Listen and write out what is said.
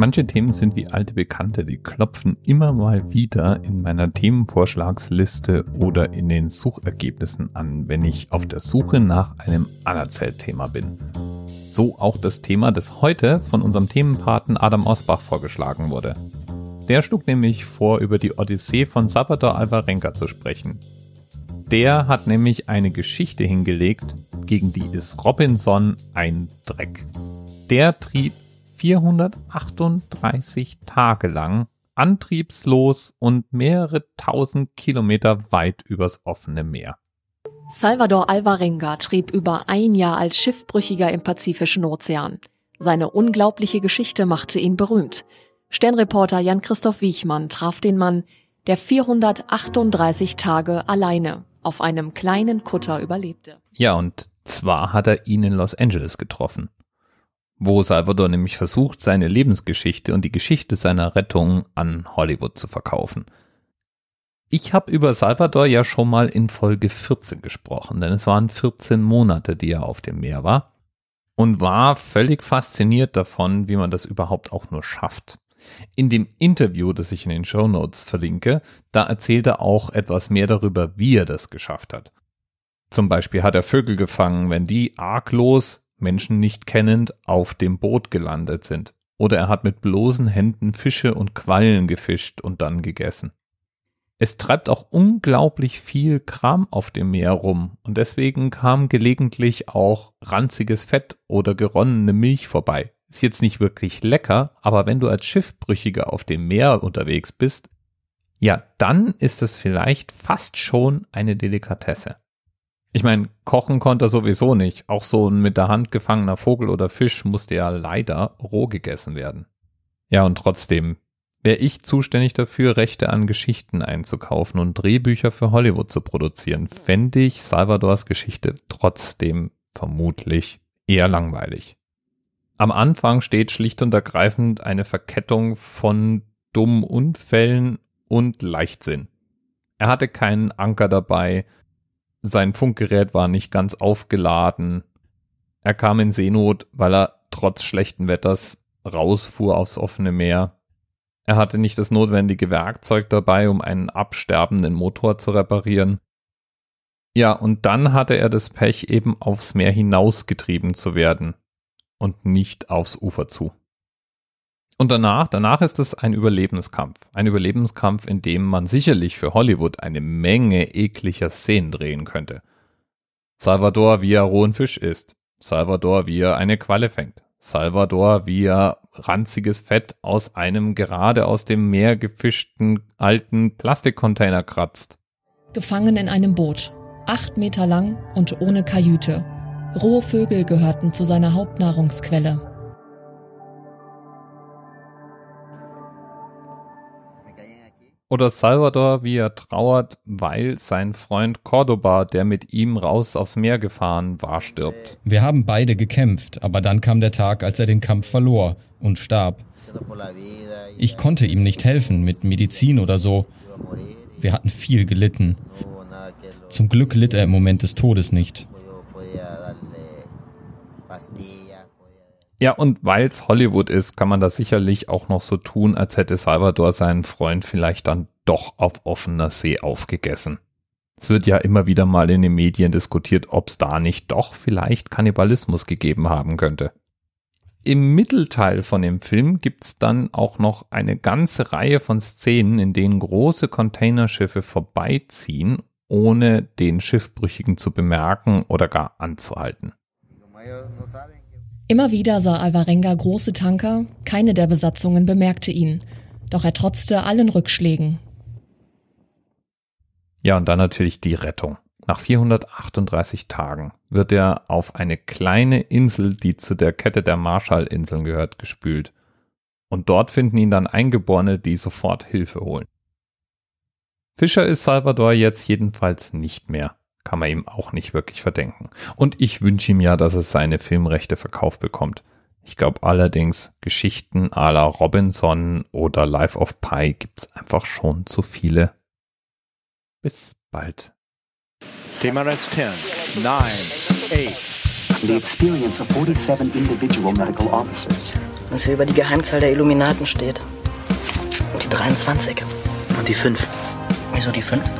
Manche Themen sind wie alte Bekannte, die klopfen immer mal wieder in meiner Themenvorschlagsliste oder in den Suchergebnissen an, wenn ich auf der Suche nach einem Anerzählthema bin. So auch das Thema, das heute von unserem Themenpaten Adam Osbach vorgeschlagen wurde. Der schlug nämlich vor, über die Odyssee von Salvador Alvarenga zu sprechen. Der hat nämlich eine Geschichte hingelegt, gegen die ist Robinson ein Dreck. Der trieb 438 Tage lang antriebslos und mehrere tausend Kilometer weit übers offene Meer. Salvador Alvarenga trieb über ein Jahr als Schiffbrüchiger im Pazifischen Ozean. Seine unglaubliche Geschichte machte ihn berühmt. Sternreporter Jan-Christoph Wiechmann traf den Mann, der 438 Tage alleine auf einem kleinen Kutter überlebte. Ja, und zwar hat er ihn in Los Angeles getroffen wo Salvador nämlich versucht, seine Lebensgeschichte und die Geschichte seiner Rettung an Hollywood zu verkaufen. Ich habe über Salvador ja schon mal in Folge 14 gesprochen, denn es waren 14 Monate, die er auf dem Meer war und war völlig fasziniert davon, wie man das überhaupt auch nur schafft. In dem Interview, das ich in den Show Notes verlinke, da erzählt er auch etwas mehr darüber, wie er das geschafft hat. Zum Beispiel hat er Vögel gefangen, wenn die arglos Menschen nicht kennend, auf dem Boot gelandet sind. Oder er hat mit bloßen Händen Fische und Quallen gefischt und dann gegessen. Es treibt auch unglaublich viel Kram auf dem Meer rum und deswegen kam gelegentlich auch ranziges Fett oder geronnene Milch vorbei. Ist jetzt nicht wirklich lecker, aber wenn du als Schiffbrüchiger auf dem Meer unterwegs bist, ja, dann ist es vielleicht fast schon eine Delikatesse. Ich meine, kochen konnte er sowieso nicht. Auch so ein mit der Hand gefangener Vogel oder Fisch musste ja leider roh gegessen werden. Ja, und trotzdem wäre ich zuständig dafür, Rechte an Geschichten einzukaufen und Drehbücher für Hollywood zu produzieren, fände ich Salvadors Geschichte trotzdem vermutlich eher langweilig. Am Anfang steht schlicht und ergreifend eine Verkettung von dummen Unfällen und Leichtsinn. Er hatte keinen Anker dabei, sein Funkgerät war nicht ganz aufgeladen. Er kam in Seenot, weil er trotz schlechten Wetters rausfuhr aufs offene Meer. Er hatte nicht das notwendige Werkzeug dabei, um einen absterbenden Motor zu reparieren. Ja, und dann hatte er das Pech, eben aufs Meer hinausgetrieben zu werden und nicht aufs Ufer zu. Und danach, danach ist es ein Überlebenskampf. Ein Überlebenskampf, in dem man sicherlich für Hollywood eine Menge ekliger Szenen drehen könnte. Salvador, wie er rohen Fisch isst. Salvador, wie er eine Qualle fängt. Salvador, wie er ranziges Fett aus einem gerade aus dem Meer gefischten alten Plastikcontainer kratzt. Gefangen in einem Boot. Acht Meter lang und ohne Kajüte. Rohe Vögel gehörten zu seiner Hauptnahrungsquelle. Oder Salvador, wie er trauert, weil sein Freund Cordoba, der mit ihm raus aufs Meer gefahren war, stirbt. Wir haben beide gekämpft, aber dann kam der Tag, als er den Kampf verlor und starb. Ich konnte ihm nicht helfen mit Medizin oder so. Wir hatten viel gelitten. Zum Glück litt er im Moment des Todes nicht. Ja, und weil es Hollywood ist, kann man das sicherlich auch noch so tun, als hätte Salvador seinen Freund vielleicht dann doch auf offener See aufgegessen. Es wird ja immer wieder mal in den Medien diskutiert, ob es da nicht doch vielleicht Kannibalismus gegeben haben könnte. Im Mittelteil von dem Film gibt's dann auch noch eine ganze Reihe von Szenen, in denen große Containerschiffe vorbeiziehen, ohne den Schiffbrüchigen zu bemerken oder gar anzuhalten. Immer wieder sah Alvarenga große Tanker, keine der Besatzungen bemerkte ihn, doch er trotzte allen Rückschlägen. Ja, und dann natürlich die Rettung. Nach 438 Tagen wird er auf eine kleine Insel, die zu der Kette der Marshallinseln gehört, gespült. Und dort finden ihn dann Eingeborene, die sofort Hilfe holen. Fischer ist Salvador jetzt jedenfalls nicht mehr kann man ihm auch nicht wirklich verdenken. Und ich wünsche ihm ja, dass er seine Filmrechte verkauft bekommt. Ich glaube allerdings, Geschichten à la Robinson oder Life of Pi gibt es einfach schon zu viele. Bis bald. TMRS 10, 9, 8. The experience of 47 individual medical officers dass hier über die Geheimzahl der Illuminaten steht. Und die 23. Und die 5. Wieso die 5?